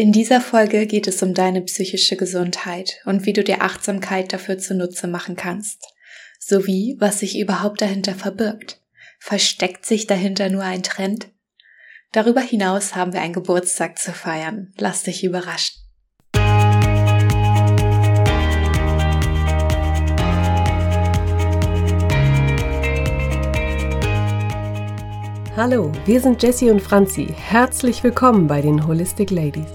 In dieser Folge geht es um deine psychische Gesundheit und wie du dir Achtsamkeit dafür zunutze machen kannst, sowie was sich überhaupt dahinter verbirgt. Versteckt sich dahinter nur ein Trend? Darüber hinaus haben wir einen Geburtstag zu feiern. Lass dich überraschen. Hallo, wir sind Jessie und Franzi. Herzlich willkommen bei den Holistic Ladies.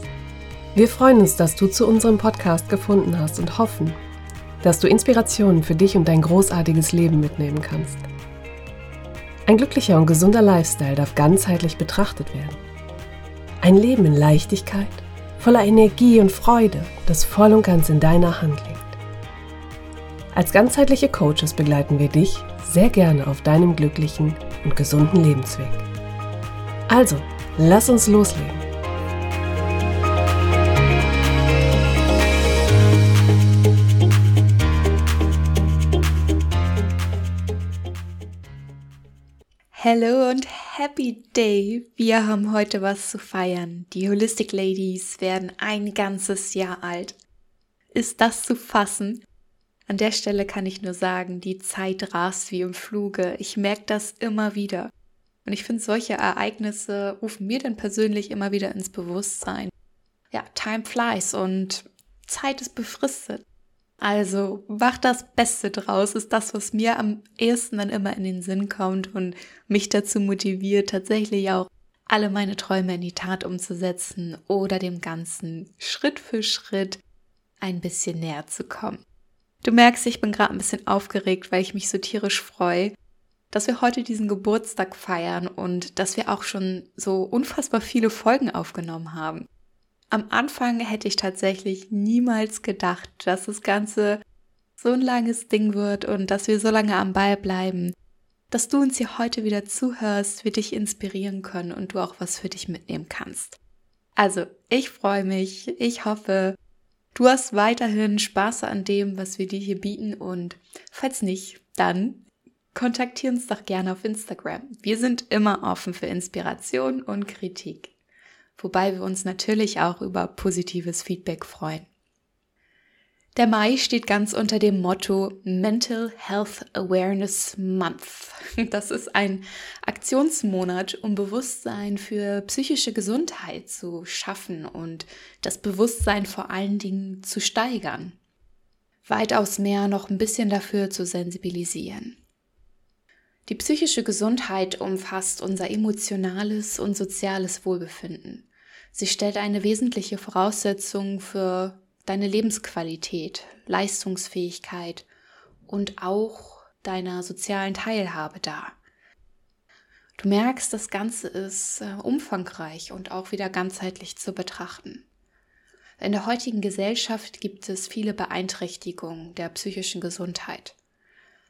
Wir freuen uns, dass du zu unserem Podcast gefunden hast und hoffen, dass du Inspirationen für dich und dein großartiges Leben mitnehmen kannst. Ein glücklicher und gesunder Lifestyle darf ganzheitlich betrachtet werden. Ein Leben in Leichtigkeit, voller Energie und Freude, das voll und ganz in deiner Hand liegt. Als ganzheitliche Coaches begleiten wir dich sehr gerne auf deinem glücklichen und gesunden Lebensweg. Also, lass uns loslegen. Hallo und Happy Day! Wir haben heute was zu feiern. Die Holistic Ladies werden ein ganzes Jahr alt. Ist das zu fassen? An der Stelle kann ich nur sagen, die Zeit rast wie im Fluge. Ich merke das immer wieder. Und ich finde, solche Ereignisse rufen mir dann persönlich immer wieder ins Bewusstsein. Ja, time flies und Zeit ist befristet. Also mach das Beste draus, ist das, was mir am ehesten dann immer in den Sinn kommt und mich dazu motiviert, tatsächlich auch alle meine Träume in die Tat umzusetzen oder dem Ganzen Schritt für Schritt ein bisschen näher zu kommen. Du merkst, ich bin gerade ein bisschen aufgeregt, weil ich mich so tierisch freue, dass wir heute diesen Geburtstag feiern und dass wir auch schon so unfassbar viele Folgen aufgenommen haben. Am Anfang hätte ich tatsächlich niemals gedacht, dass das Ganze so ein langes Ding wird und dass wir so lange am Ball bleiben. Dass du uns hier heute wieder zuhörst, wird dich inspirieren können und du auch was für dich mitnehmen kannst. Also, ich freue mich. Ich hoffe, du hast weiterhin Spaß an dem, was wir dir hier bieten und falls nicht, dann kontaktier uns doch gerne auf Instagram. Wir sind immer offen für Inspiration und Kritik wobei wir uns natürlich auch über positives Feedback freuen. Der Mai steht ganz unter dem Motto Mental Health Awareness Month. Das ist ein Aktionsmonat, um Bewusstsein für psychische Gesundheit zu schaffen und das Bewusstsein vor allen Dingen zu steigern. Weitaus mehr noch ein bisschen dafür zu sensibilisieren. Die psychische Gesundheit umfasst unser emotionales und soziales Wohlbefinden. Sie stellt eine wesentliche Voraussetzung für deine Lebensqualität, Leistungsfähigkeit und auch deiner sozialen Teilhabe dar. Du merkst, das Ganze ist äh, umfangreich und auch wieder ganzheitlich zu betrachten. In der heutigen Gesellschaft gibt es viele Beeinträchtigungen der psychischen Gesundheit.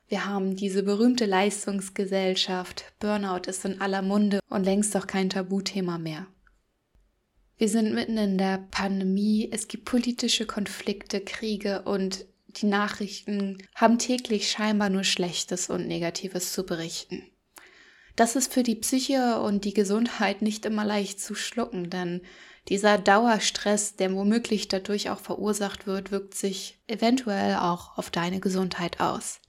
Wir haben diese berühmte Leistungsgesellschaft, Burnout ist in aller Munde und längst auch kein Tabuthema mehr. Wir sind mitten in der Pandemie, es gibt politische Konflikte, Kriege und die Nachrichten haben täglich scheinbar nur Schlechtes und Negatives zu berichten. Das ist für die Psyche und die Gesundheit nicht immer leicht zu schlucken, denn dieser Dauerstress, der womöglich dadurch auch verursacht wird, wirkt sich eventuell auch auf deine Gesundheit aus.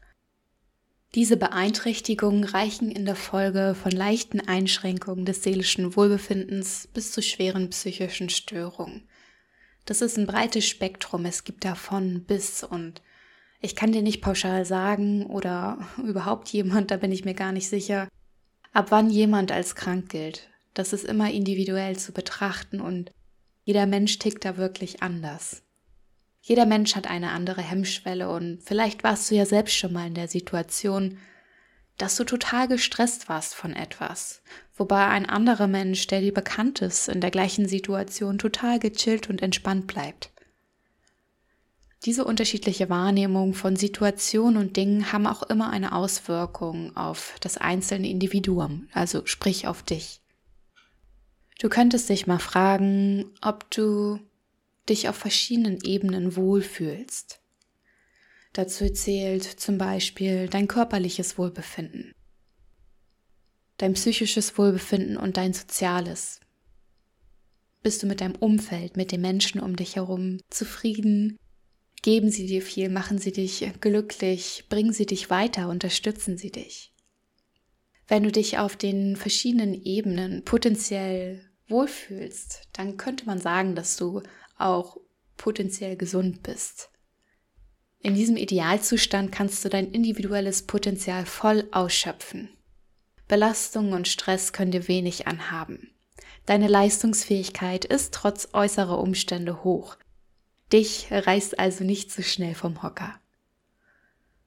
Diese Beeinträchtigungen reichen in der Folge von leichten Einschränkungen des seelischen Wohlbefindens bis zu schweren psychischen Störungen. Das ist ein breites Spektrum, es gibt davon bis und ich kann dir nicht pauschal sagen oder überhaupt jemand, da bin ich mir gar nicht sicher, ab wann jemand als krank gilt. Das ist immer individuell zu betrachten und jeder Mensch tickt da wirklich anders. Jeder Mensch hat eine andere Hemmschwelle und vielleicht warst du ja selbst schon mal in der Situation, dass du total gestresst warst von etwas, wobei ein anderer Mensch, der dir bekannt ist, in der gleichen Situation total gechillt und entspannt bleibt. Diese unterschiedliche Wahrnehmung von Situationen und Dingen haben auch immer eine Auswirkung auf das einzelne Individuum, also sprich auf dich. Du könntest dich mal fragen, ob du dich auf verschiedenen Ebenen wohlfühlst. Dazu zählt zum Beispiel dein körperliches Wohlbefinden, dein psychisches Wohlbefinden und dein soziales. Bist du mit deinem Umfeld, mit den Menschen um dich herum zufrieden? Geben sie dir viel, machen sie dich glücklich, bringen sie dich weiter, unterstützen sie dich. Wenn du dich auf den verschiedenen Ebenen potenziell wohlfühlst, dann könnte man sagen, dass du auch potenziell gesund bist. In diesem Idealzustand kannst du dein individuelles Potenzial voll ausschöpfen. Belastung und Stress können dir wenig anhaben. Deine Leistungsfähigkeit ist trotz äußerer Umstände hoch. Dich reißt also nicht so schnell vom Hocker.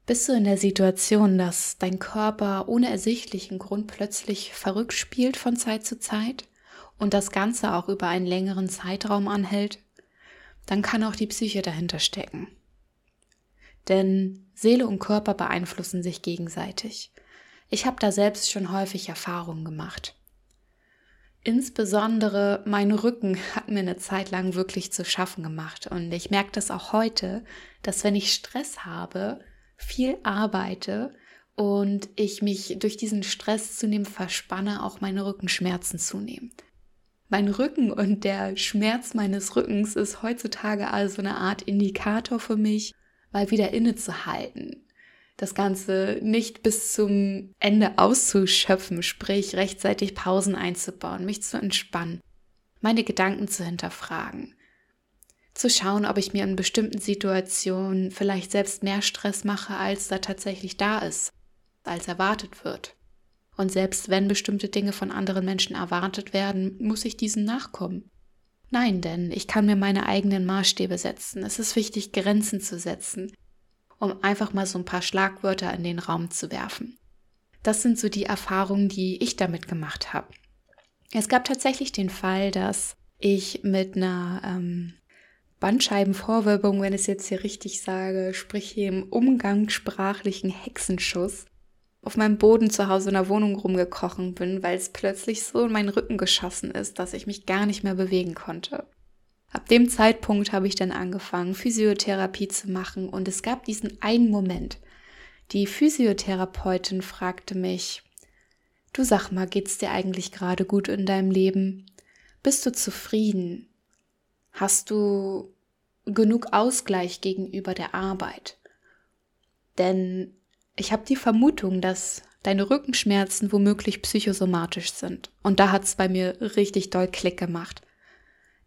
Bist du in der Situation, dass dein Körper ohne ersichtlichen Grund plötzlich verrückt spielt von Zeit zu Zeit und das Ganze auch über einen längeren Zeitraum anhält, dann kann auch die Psyche dahinter stecken. Denn Seele und Körper beeinflussen sich gegenseitig. Ich habe da selbst schon häufig Erfahrungen gemacht. Insbesondere mein Rücken hat mir eine Zeit lang wirklich zu schaffen gemacht. Und ich merke das auch heute, dass wenn ich Stress habe, viel arbeite und ich mich durch diesen Stress zunehmend verspanne, auch meine Rückenschmerzen zunehmen. Mein Rücken und der Schmerz meines Rückens ist heutzutage also eine Art Indikator für mich, mal wieder innezuhalten. Das Ganze nicht bis zum Ende auszuschöpfen, sprich rechtzeitig Pausen einzubauen, mich zu entspannen, meine Gedanken zu hinterfragen, zu schauen, ob ich mir in bestimmten Situationen vielleicht selbst mehr Stress mache, als da tatsächlich da ist, als erwartet wird. Und selbst wenn bestimmte Dinge von anderen Menschen erwartet werden, muss ich diesen nachkommen. Nein, denn ich kann mir meine eigenen Maßstäbe setzen. Es ist wichtig, Grenzen zu setzen, um einfach mal so ein paar Schlagwörter in den Raum zu werfen. Das sind so die Erfahrungen, die ich damit gemacht habe. Es gab tatsächlich den Fall, dass ich mit einer ähm, Bandscheibenvorwölbung, wenn ich es jetzt hier richtig sage, sprich hier im umgangssprachlichen Hexenschuss, auf meinem Boden zu Hause in der Wohnung rumgekrochen bin, weil es plötzlich so in meinen Rücken geschossen ist, dass ich mich gar nicht mehr bewegen konnte. Ab dem Zeitpunkt habe ich dann angefangen, Physiotherapie zu machen und es gab diesen einen Moment. Die Physiotherapeutin fragte mich, Du sag mal, geht's dir eigentlich gerade gut in deinem Leben? Bist du zufrieden? Hast du genug Ausgleich gegenüber der Arbeit? Denn ich habe die Vermutung, dass deine Rückenschmerzen womöglich psychosomatisch sind. Und da hat es bei mir richtig doll Klick gemacht.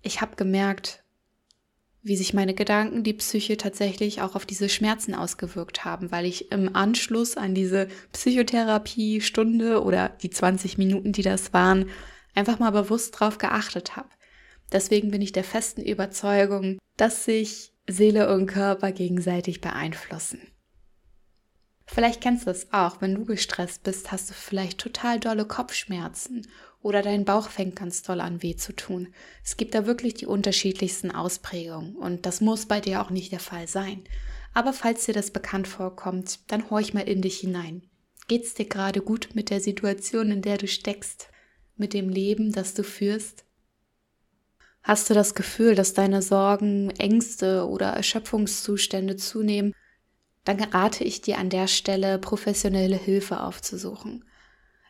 Ich habe gemerkt, wie sich meine Gedanken, die Psyche tatsächlich auch auf diese Schmerzen ausgewirkt haben, weil ich im Anschluss an diese Psychotherapie-Stunde oder die 20 Minuten, die das waren, einfach mal bewusst drauf geachtet habe. Deswegen bin ich der festen Überzeugung, dass sich Seele und Körper gegenseitig beeinflussen. Vielleicht kennst du es auch, wenn du gestresst bist, hast du vielleicht total dolle Kopfschmerzen oder dein Bauch fängt ganz doll an weh zu tun. Es gibt da wirklich die unterschiedlichsten Ausprägungen und das muss bei dir auch nicht der Fall sein. Aber falls dir das bekannt vorkommt, dann horch mal in dich hinein. Geht's dir gerade gut mit der Situation, in der du steckst, mit dem Leben, das du führst? Hast du das Gefühl, dass deine Sorgen, Ängste oder Erschöpfungszustände zunehmen dann rate ich dir an der Stelle, professionelle Hilfe aufzusuchen.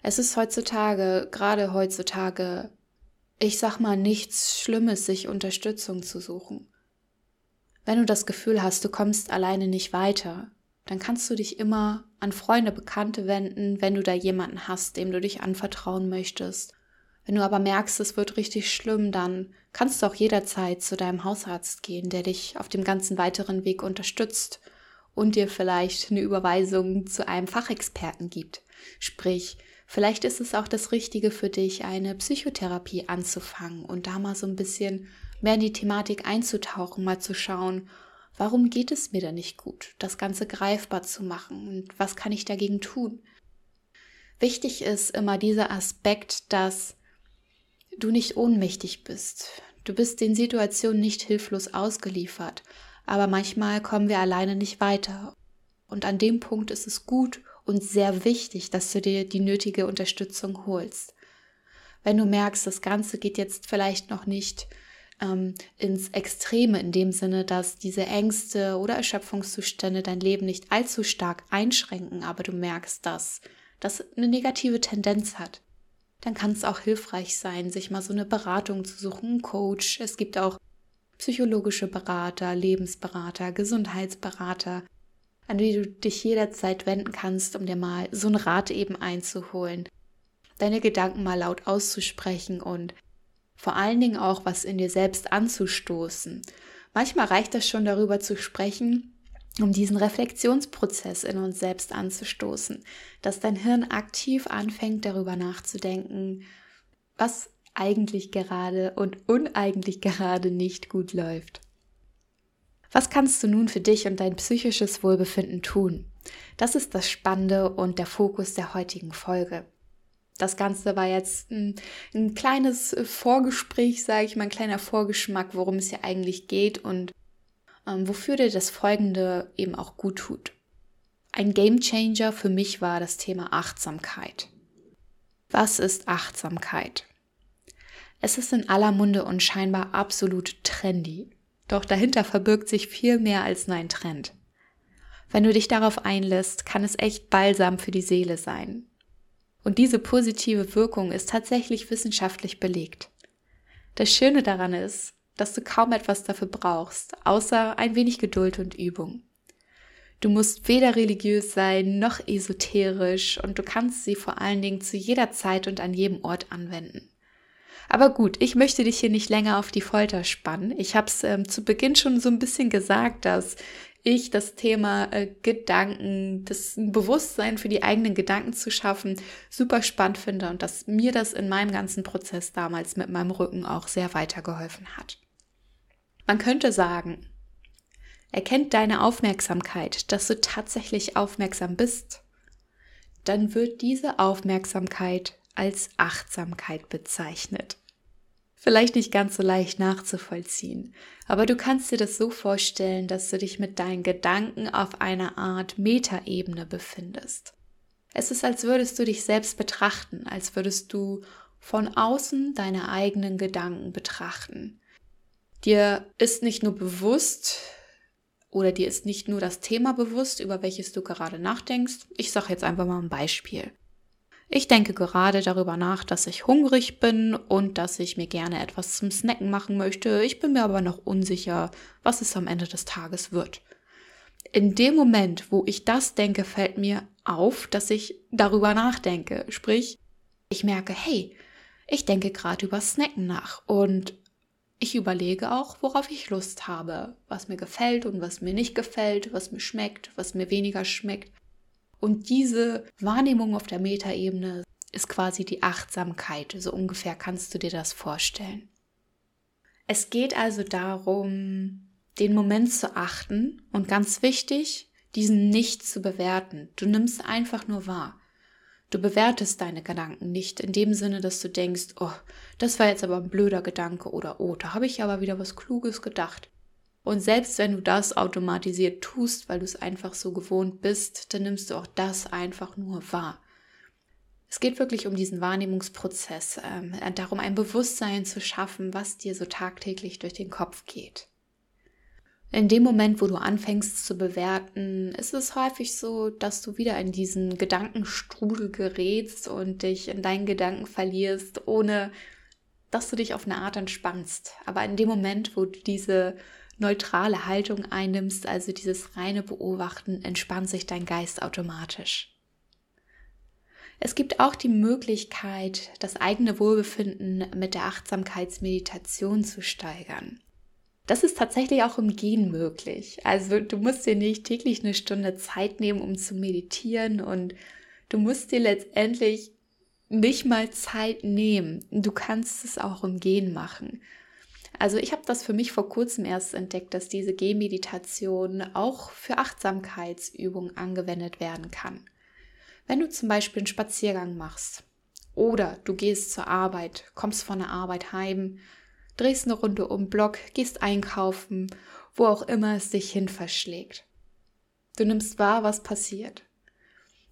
Es ist heutzutage, gerade heutzutage, ich sag mal nichts Schlimmes, sich Unterstützung zu suchen. Wenn du das Gefühl hast, du kommst alleine nicht weiter, dann kannst du dich immer an Freunde, Bekannte wenden, wenn du da jemanden hast, dem du dich anvertrauen möchtest. Wenn du aber merkst, es wird richtig schlimm, dann kannst du auch jederzeit zu deinem Hausarzt gehen, der dich auf dem ganzen weiteren Weg unterstützt und dir vielleicht eine Überweisung zu einem Fachexperten gibt. Sprich, vielleicht ist es auch das Richtige für dich, eine Psychotherapie anzufangen und da mal so ein bisschen mehr in die Thematik einzutauchen, mal zu schauen, warum geht es mir da nicht gut, das Ganze greifbar zu machen und was kann ich dagegen tun. Wichtig ist immer dieser Aspekt, dass du nicht ohnmächtig bist. Du bist den Situationen nicht hilflos ausgeliefert aber manchmal kommen wir alleine nicht weiter. Und an dem Punkt ist es gut und sehr wichtig, dass du dir die nötige Unterstützung holst. Wenn du merkst, das Ganze geht jetzt vielleicht noch nicht ähm, ins Extreme, in dem Sinne, dass diese Ängste oder Erschöpfungszustände dein Leben nicht allzu stark einschränken, aber du merkst, dass das eine negative Tendenz hat, dann kann es auch hilfreich sein, sich mal so eine Beratung zu suchen, einen Coach. Es gibt auch psychologische Berater, Lebensberater, Gesundheitsberater, an die du dich jederzeit wenden kannst, um dir mal so einen Rat eben einzuholen, deine Gedanken mal laut auszusprechen und vor allen Dingen auch was in dir selbst anzustoßen. Manchmal reicht es schon darüber zu sprechen, um diesen Reflexionsprozess in uns selbst anzustoßen, dass dein Hirn aktiv anfängt darüber nachzudenken, was eigentlich gerade und uneigentlich gerade nicht gut läuft. Was kannst du nun für dich und dein psychisches Wohlbefinden tun? Das ist das Spannende und der Fokus der heutigen Folge. Das Ganze war jetzt ein, ein kleines Vorgespräch, sage ich mal, ein kleiner Vorgeschmack, worum es hier eigentlich geht und ähm, wofür dir das Folgende eben auch gut tut. Ein Gamechanger für mich war das Thema Achtsamkeit. Was ist Achtsamkeit? Es ist in aller Munde und scheinbar absolut trendy. Doch dahinter verbirgt sich viel mehr als nur ein Trend. Wenn du dich darauf einlässt, kann es echt balsam für die Seele sein. Und diese positive Wirkung ist tatsächlich wissenschaftlich belegt. Das Schöne daran ist, dass du kaum etwas dafür brauchst, außer ein wenig Geduld und Übung. Du musst weder religiös sein noch esoterisch und du kannst sie vor allen Dingen zu jeder Zeit und an jedem Ort anwenden. Aber gut, ich möchte dich hier nicht länger auf die Folter spannen. Ich habe es ähm, zu Beginn schon so ein bisschen gesagt, dass ich das Thema äh, Gedanken, das Bewusstsein für die eigenen Gedanken zu schaffen, super spannend finde und dass mir das in meinem ganzen Prozess damals mit meinem Rücken auch sehr weitergeholfen hat. Man könnte sagen, erkennt deine Aufmerksamkeit, dass du tatsächlich aufmerksam bist, dann wird diese Aufmerksamkeit als Achtsamkeit bezeichnet. Vielleicht nicht ganz so leicht nachzuvollziehen, aber du kannst dir das so vorstellen, dass du dich mit deinen Gedanken auf einer Art Metaebene befindest. Es ist, als würdest du dich selbst betrachten, als würdest du von außen deine eigenen Gedanken betrachten. Dir ist nicht nur bewusst oder dir ist nicht nur das Thema bewusst, über welches du gerade nachdenkst. Ich sage jetzt einfach mal ein Beispiel. Ich denke gerade darüber nach, dass ich hungrig bin und dass ich mir gerne etwas zum Snacken machen möchte. Ich bin mir aber noch unsicher, was es am Ende des Tages wird. In dem Moment, wo ich das denke, fällt mir auf, dass ich darüber nachdenke. Sprich, ich merke, hey, ich denke gerade über Snacken nach und ich überlege auch, worauf ich Lust habe, was mir gefällt und was mir nicht gefällt, was mir schmeckt, was mir weniger schmeckt. Und diese Wahrnehmung auf der Metaebene ist quasi die Achtsamkeit. So ungefähr kannst du dir das vorstellen. Es geht also darum, den Moment zu achten und ganz wichtig, diesen nicht zu bewerten. Du nimmst einfach nur wahr. Du bewertest deine Gedanken nicht in dem Sinne, dass du denkst, oh, das war jetzt aber ein blöder Gedanke oder oh, da habe ich aber wieder was Kluges gedacht. Und selbst wenn du das automatisiert tust, weil du es einfach so gewohnt bist, dann nimmst du auch das einfach nur wahr. Es geht wirklich um diesen Wahrnehmungsprozess, äh, darum ein Bewusstsein zu schaffen, was dir so tagtäglich durch den Kopf geht. In dem Moment, wo du anfängst zu bewerten, ist es häufig so, dass du wieder in diesen Gedankenstrudel gerätst und dich in deinen Gedanken verlierst, ohne dass du dich auf eine Art entspannst. Aber in dem Moment, wo du diese neutrale Haltung einnimmst, also dieses reine Beobachten, entspannt sich dein Geist automatisch. Es gibt auch die Möglichkeit, das eigene Wohlbefinden mit der Achtsamkeitsmeditation zu steigern. Das ist tatsächlich auch im Gehen möglich. Also du musst dir nicht täglich eine Stunde Zeit nehmen, um zu meditieren und du musst dir letztendlich nicht mal Zeit nehmen. Du kannst es auch im Gehen machen. Also ich habe das für mich vor kurzem erst entdeckt, dass diese Gehmeditation auch für Achtsamkeitsübungen angewendet werden kann. Wenn du zum Beispiel einen Spaziergang machst oder du gehst zur Arbeit, kommst von der Arbeit heim, drehst eine Runde um Block, gehst einkaufen, wo auch immer es dich hin verschlägt. Du nimmst wahr, was passiert.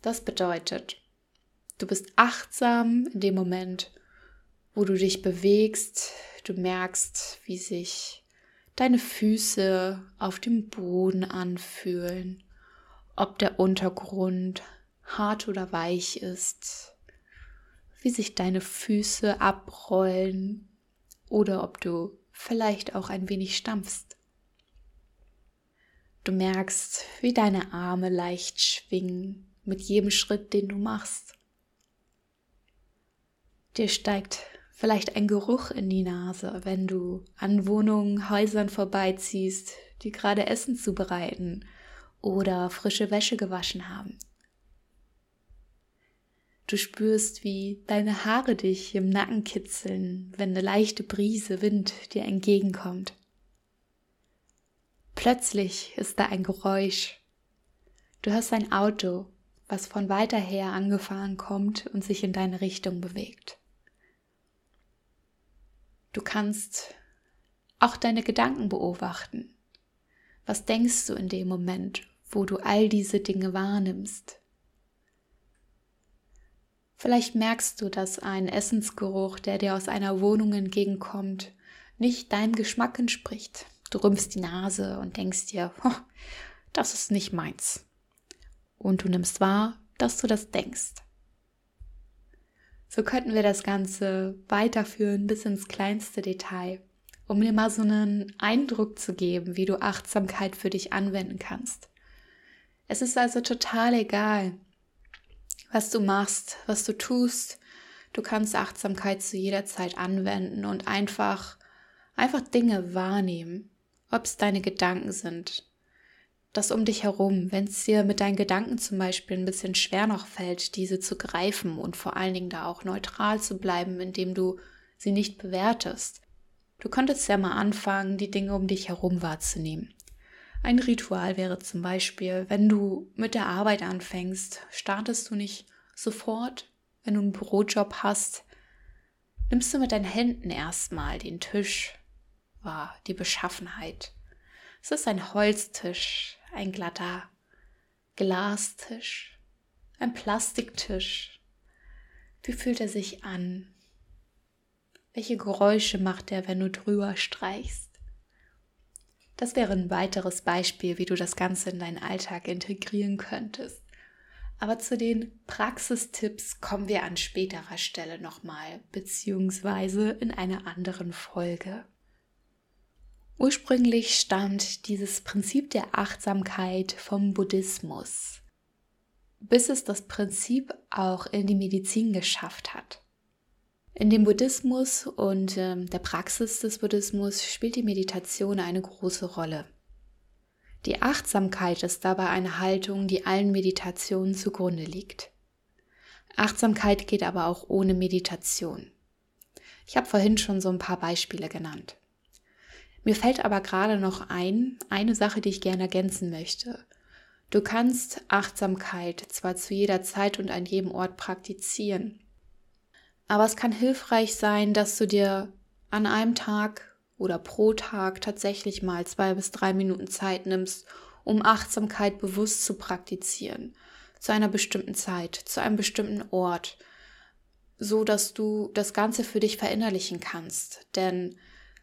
Das bedeutet, du bist achtsam in dem Moment, wo du dich bewegst, du merkst, wie sich deine Füße auf dem Boden anfühlen, ob der Untergrund hart oder weich ist, wie sich deine Füße abrollen oder ob du vielleicht auch ein wenig stampfst. Du merkst, wie deine Arme leicht schwingen mit jedem Schritt, den du machst. Dir steigt vielleicht ein Geruch in die Nase, wenn du an Wohnungen, Häusern vorbeiziehst, die gerade Essen zubereiten oder frische Wäsche gewaschen haben. Du spürst, wie deine Haare dich im Nacken kitzeln, wenn eine leichte Brise Wind dir entgegenkommt. Plötzlich ist da ein Geräusch. Du hörst ein Auto, was von weiter her angefahren kommt und sich in deine Richtung bewegt. Du kannst auch deine Gedanken beobachten. Was denkst du in dem Moment, wo du all diese Dinge wahrnimmst? Vielleicht merkst du, dass ein Essensgeruch, der dir aus einer Wohnung entgegenkommt, nicht deinem Geschmack entspricht. Du rümpfst die Nase und denkst dir, das ist nicht meins. Und du nimmst wahr, dass du das denkst. So könnten wir das Ganze weiterführen bis ins kleinste Detail, um dir mal so einen Eindruck zu geben, wie du Achtsamkeit für dich anwenden kannst. Es ist also total egal, was du machst, was du tust. Du kannst Achtsamkeit zu jeder Zeit anwenden und einfach, einfach Dinge wahrnehmen, ob es deine Gedanken sind, das um dich herum, wenn es dir mit deinen Gedanken zum Beispiel ein bisschen schwer noch fällt, diese zu greifen und vor allen Dingen da auch neutral zu bleiben, indem du sie nicht bewertest. Du könntest ja mal anfangen, die Dinge um dich herum wahrzunehmen. Ein Ritual wäre zum Beispiel, wenn du mit der Arbeit anfängst, startest du nicht sofort, wenn du einen Bürojob hast, nimmst du mit deinen Händen erstmal den Tisch wahr, die Beschaffenheit. Es ist ein Holztisch, ein glatter Glastisch, ein Plastiktisch. Wie fühlt er sich an? Welche Geräusche macht er, wenn du drüber streichst? Das wäre ein weiteres Beispiel, wie du das Ganze in deinen Alltag integrieren könntest. Aber zu den Praxistipps kommen wir an späterer Stelle nochmal, beziehungsweise in einer anderen Folge. Ursprünglich stammt dieses Prinzip der Achtsamkeit vom Buddhismus, bis es das Prinzip auch in die Medizin geschafft hat. In dem Buddhismus und äh, der Praxis des Buddhismus spielt die Meditation eine große Rolle. Die Achtsamkeit ist dabei eine Haltung, die allen Meditationen zugrunde liegt. Achtsamkeit geht aber auch ohne Meditation. Ich habe vorhin schon so ein paar Beispiele genannt. Mir fällt aber gerade noch ein, eine Sache, die ich gerne ergänzen möchte. Du kannst Achtsamkeit zwar zu jeder Zeit und an jedem Ort praktizieren, aber es kann hilfreich sein, dass du dir an einem Tag oder pro Tag tatsächlich mal zwei bis drei Minuten Zeit nimmst, um Achtsamkeit bewusst zu praktizieren, zu einer bestimmten Zeit, zu einem bestimmten Ort, so dass du das Ganze für dich verinnerlichen kannst. Denn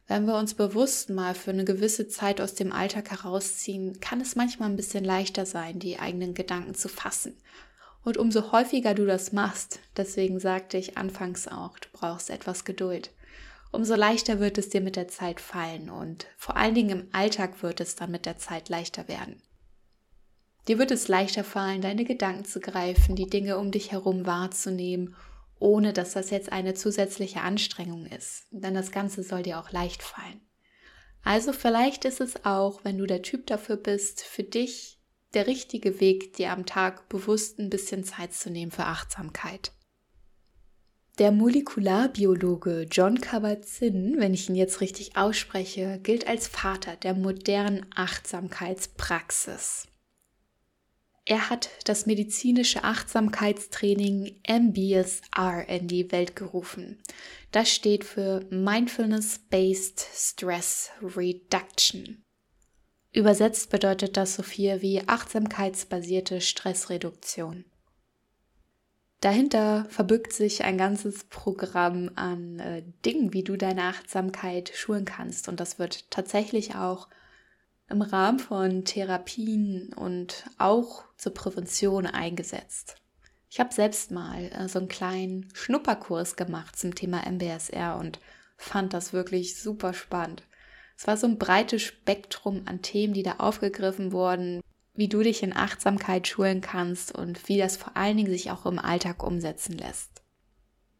wenn wir uns bewusst mal für eine gewisse Zeit aus dem Alltag herausziehen, kann es manchmal ein bisschen leichter sein, die eigenen Gedanken zu fassen. Und umso häufiger du das machst, deswegen sagte ich anfangs auch, du brauchst etwas Geduld, umso leichter wird es dir mit der Zeit fallen und vor allen Dingen im Alltag wird es dann mit der Zeit leichter werden. Dir wird es leichter fallen, deine Gedanken zu greifen, die Dinge um dich herum wahrzunehmen ohne dass das jetzt eine zusätzliche Anstrengung ist. Denn das Ganze soll dir auch leicht fallen. Also vielleicht ist es auch, wenn du der Typ dafür bist, für dich der richtige Weg, dir am Tag bewusst ein bisschen Zeit zu nehmen für Achtsamkeit. Der Molekularbiologe John Kabat-Zinn, wenn ich ihn jetzt richtig ausspreche, gilt als Vater der modernen Achtsamkeitspraxis. Er hat das medizinische Achtsamkeitstraining MBSR in die Welt gerufen. Das steht für Mindfulness-Based Stress Reduction. Übersetzt bedeutet das so viel wie achtsamkeitsbasierte Stressreduktion. Dahinter verbirgt sich ein ganzes Programm an äh, Dingen, wie du deine Achtsamkeit schulen kannst. Und das wird tatsächlich auch im Rahmen von Therapien und auch zur Prävention eingesetzt. Ich habe selbst mal äh, so einen kleinen Schnupperkurs gemacht zum Thema MBSR und fand das wirklich super spannend. Es war so ein breites Spektrum an Themen, die da aufgegriffen wurden, wie du dich in Achtsamkeit schulen kannst und wie das vor allen Dingen sich auch im Alltag umsetzen lässt.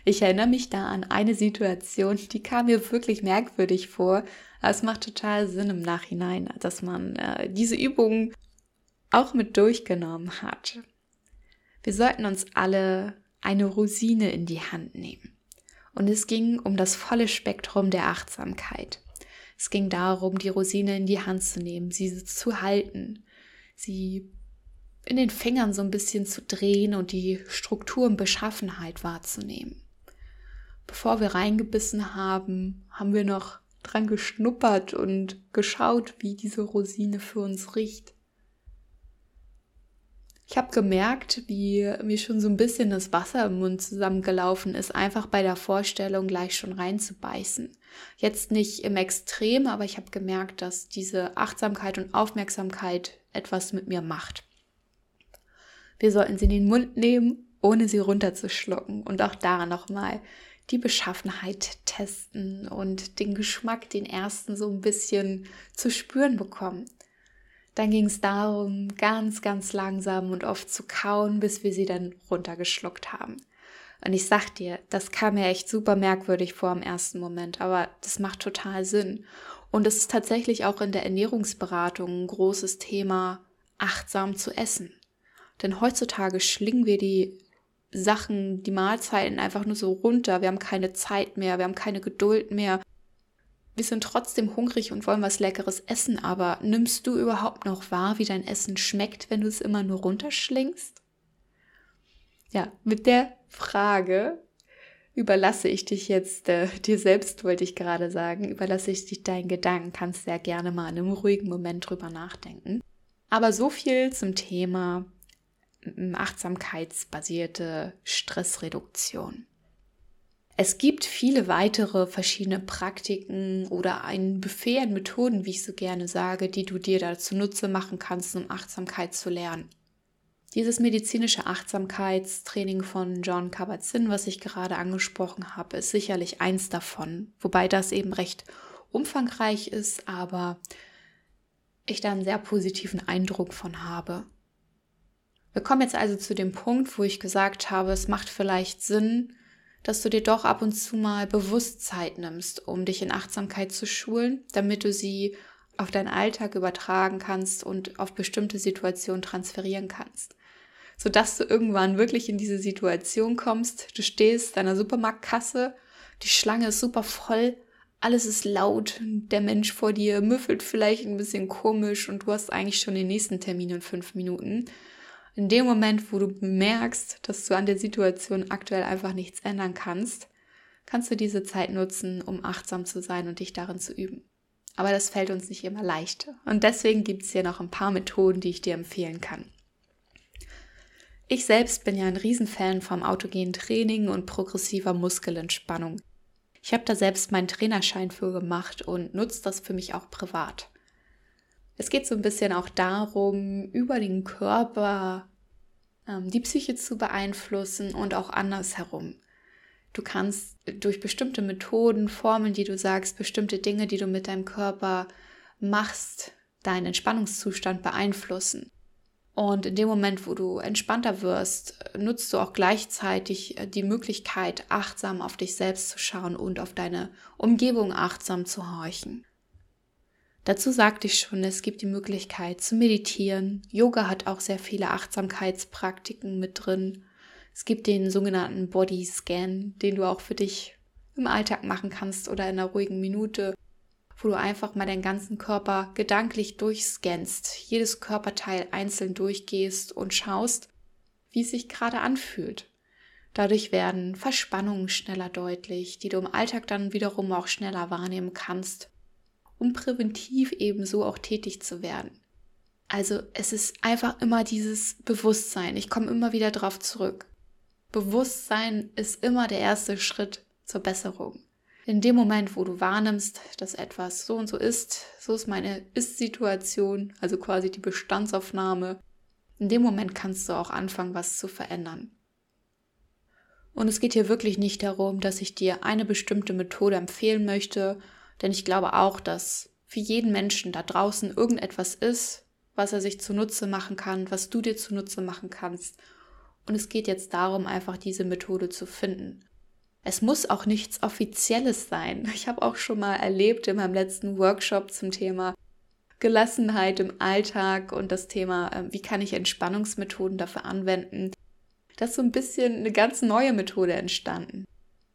Ich erinnere mich da an eine Situation, die kam mir wirklich merkwürdig vor, es macht total Sinn im Nachhinein, dass man äh, diese Übungen auch mit durchgenommen hat. Wir sollten uns alle eine Rosine in die Hand nehmen. Und es ging um das volle Spektrum der Achtsamkeit. Es ging darum, die Rosine in die Hand zu nehmen, sie zu halten, sie in den Fingern so ein bisschen zu drehen und die Struktur und Beschaffenheit wahrzunehmen. Bevor wir reingebissen haben, haben wir noch dran geschnuppert und geschaut, wie diese Rosine für uns riecht. Ich habe gemerkt, wie mir schon so ein bisschen das Wasser im Mund zusammengelaufen ist, einfach bei der Vorstellung gleich schon reinzubeißen. Jetzt nicht im Extrem, aber ich habe gemerkt, dass diese Achtsamkeit und Aufmerksamkeit etwas mit mir macht. Wir sollten sie in den Mund nehmen, ohne sie runterzuschlucken und auch da nochmal die Beschaffenheit testen und den Geschmack, den ersten so ein bisschen zu spüren bekommen. Dann ging es darum, ganz, ganz langsam und oft zu kauen, bis wir sie dann runtergeschluckt haben. Und ich sag dir, das kam mir echt super merkwürdig vor im ersten Moment, aber das macht total Sinn. Und es ist tatsächlich auch in der Ernährungsberatung ein großes Thema, achtsam zu essen. Denn heutzutage schlingen wir die Sachen, die Mahlzeiten einfach nur so runter. Wir haben keine Zeit mehr, wir haben keine Geduld mehr wir sind trotzdem hungrig und wollen was Leckeres essen, aber nimmst du überhaupt noch wahr, wie dein Essen schmeckt, wenn du es immer nur runterschlingst? Ja, mit der Frage überlasse ich dich jetzt äh, dir selbst, wollte ich gerade sagen, überlasse ich dich deinen Gedanken, kannst sehr gerne mal in einem ruhigen Moment drüber nachdenken. Aber so viel zum Thema achtsamkeitsbasierte Stressreduktion. Es gibt viele weitere verschiedene Praktiken oder ein Buffet an Methoden, wie ich so gerne sage, die du dir dazu Nutze machen kannst, um Achtsamkeit zu lernen. Dieses medizinische Achtsamkeitstraining von John Kabat-Zinn, was ich gerade angesprochen habe, ist sicherlich eins davon, wobei das eben recht umfangreich ist, aber ich da einen sehr positiven Eindruck von habe. Wir kommen jetzt also zu dem Punkt, wo ich gesagt habe, es macht vielleicht Sinn, dass du dir doch ab und zu mal bewusst Zeit nimmst, um dich in Achtsamkeit zu schulen, damit du sie auf deinen Alltag übertragen kannst und auf bestimmte Situationen transferieren kannst. Sodass du irgendwann wirklich in diese Situation kommst, du stehst deiner Supermarktkasse, die Schlange ist super voll, alles ist laut, der Mensch vor dir müffelt vielleicht ein bisschen komisch und du hast eigentlich schon den nächsten Termin in fünf Minuten in dem Moment, wo du bemerkst, dass du an der Situation aktuell einfach nichts ändern kannst, kannst du diese Zeit nutzen, um achtsam zu sein und dich darin zu üben. Aber das fällt uns nicht immer leicht. Und deswegen gibt es hier noch ein paar Methoden, die ich dir empfehlen kann. Ich selbst bin ja ein Riesenfan vom autogenen Training und progressiver Muskelentspannung. Ich habe da selbst meinen Trainerschein für gemacht und nutze das für mich auch privat. Es geht so ein bisschen auch darum, über den Körper ähm, die Psyche zu beeinflussen und auch andersherum. Du kannst durch bestimmte Methoden, Formeln, die du sagst, bestimmte Dinge, die du mit deinem Körper machst, deinen Entspannungszustand beeinflussen. Und in dem Moment, wo du entspannter wirst, nutzt du auch gleichzeitig die Möglichkeit, achtsam auf dich selbst zu schauen und auf deine Umgebung achtsam zu horchen. Dazu sagte ich schon, es gibt die Möglichkeit zu meditieren. Yoga hat auch sehr viele Achtsamkeitspraktiken mit drin. Es gibt den sogenannten Body Scan, den du auch für dich im Alltag machen kannst oder in einer ruhigen Minute, wo du einfach mal deinen ganzen Körper gedanklich durchscannst, jedes Körperteil einzeln durchgehst und schaust, wie es sich gerade anfühlt. Dadurch werden Verspannungen schneller deutlich, die du im Alltag dann wiederum auch schneller wahrnehmen kannst um präventiv ebenso auch tätig zu werden. Also es ist einfach immer dieses Bewusstsein. Ich komme immer wieder drauf zurück. Bewusstsein ist immer der erste Schritt zur Besserung. In dem Moment, wo du wahrnimmst, dass etwas so und so ist, so ist meine Ist-Situation, also quasi die Bestandsaufnahme, in dem Moment kannst du auch anfangen, was zu verändern. Und es geht hier wirklich nicht darum, dass ich dir eine bestimmte Methode empfehlen möchte, denn ich glaube auch, dass für jeden Menschen da draußen irgendetwas ist, was er sich zunutze machen kann, was du dir zunutze machen kannst. Und es geht jetzt darum, einfach diese Methode zu finden. Es muss auch nichts Offizielles sein. Ich habe auch schon mal erlebt in meinem letzten Workshop zum Thema Gelassenheit im Alltag und das Thema, ähm, wie kann ich Entspannungsmethoden dafür anwenden, dass so ein bisschen eine ganz neue Methode entstanden.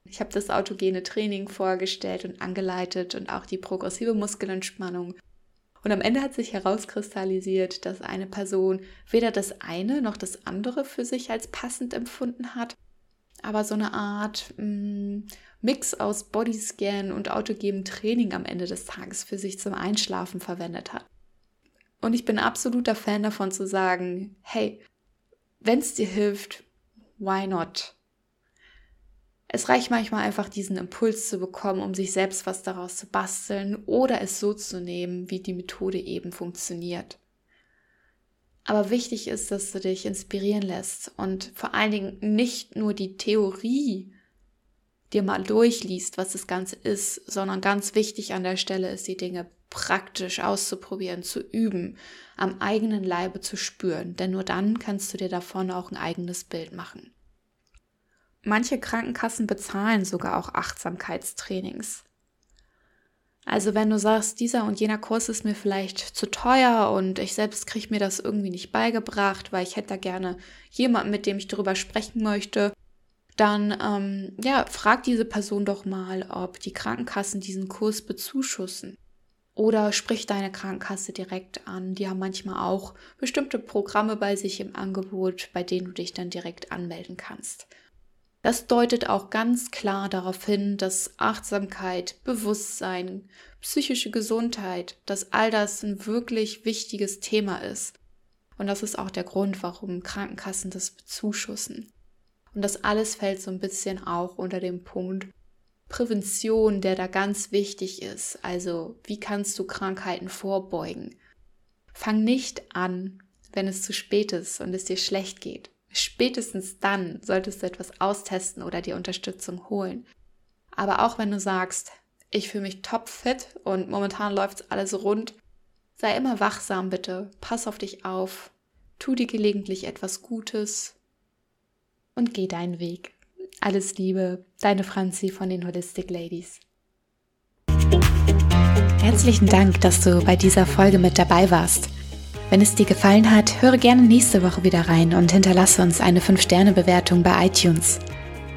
Ich habe das autogene Training vorgestellt und angeleitet und auch die progressive Muskelentspannung. Und am Ende hat sich herauskristallisiert, dass eine Person weder das eine noch das andere für sich als passend empfunden hat, aber so eine Art mh, mm, Mix aus Bodyscan und autogenem Training am Ende des Tages für sich zum Einschlafen verwendet hat. Und ich bin absoluter Fan davon zu sagen, hey, wenn es dir hilft, why not? Es reicht manchmal einfach diesen Impuls zu bekommen, um sich selbst was daraus zu basteln oder es so zu nehmen, wie die Methode eben funktioniert. Aber wichtig ist, dass du dich inspirieren lässt und vor allen Dingen nicht nur die Theorie dir mal durchliest, was das Ganze ist, sondern ganz wichtig an der Stelle ist, die Dinge praktisch auszuprobieren, zu üben, am eigenen Leibe zu spüren, denn nur dann kannst du dir davon auch ein eigenes Bild machen. Manche Krankenkassen bezahlen sogar auch Achtsamkeitstrainings. Also wenn du sagst, dieser und jener Kurs ist mir vielleicht zu teuer und ich selbst kriege mir das irgendwie nicht beigebracht, weil ich hätte da gerne jemanden, mit dem ich darüber sprechen möchte, dann ähm, ja, frag diese Person doch mal, ob die Krankenkassen diesen Kurs bezuschussen. Oder sprich deine Krankenkasse direkt an. Die haben manchmal auch bestimmte Programme bei sich im Angebot, bei denen du dich dann direkt anmelden kannst. Das deutet auch ganz klar darauf hin, dass Achtsamkeit, Bewusstsein, psychische Gesundheit, dass all das ein wirklich wichtiges Thema ist. Und das ist auch der Grund, warum Krankenkassen das bezuschussen. Und das alles fällt so ein bisschen auch unter dem Punkt Prävention, der da ganz wichtig ist. Also, wie kannst du Krankheiten vorbeugen? Fang nicht an, wenn es zu spät ist und es dir schlecht geht. Spätestens dann solltest du etwas austesten oder dir Unterstützung holen. Aber auch wenn du sagst, ich fühle mich topfit und momentan läuft alles rund, sei immer wachsam bitte, pass auf dich auf, tu dir gelegentlich etwas Gutes und geh deinen Weg. Alles Liebe, deine Franzi von den Holistic Ladies. Herzlichen Dank, dass du bei dieser Folge mit dabei warst. Wenn es dir gefallen hat, höre gerne nächste Woche wieder rein und hinterlasse uns eine 5-Sterne-Bewertung bei iTunes.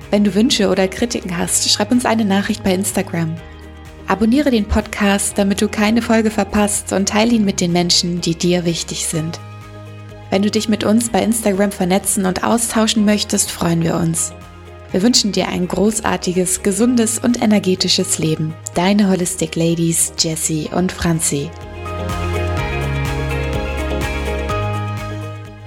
Wenn du Wünsche oder Kritiken hast, schreib uns eine Nachricht bei Instagram. Abonniere den Podcast, damit du keine Folge verpasst und teile ihn mit den Menschen, die dir wichtig sind. Wenn du dich mit uns bei Instagram vernetzen und austauschen möchtest, freuen wir uns. Wir wünschen dir ein großartiges, gesundes und energetisches Leben. Deine Holistic Ladies, Jessie und Franzi.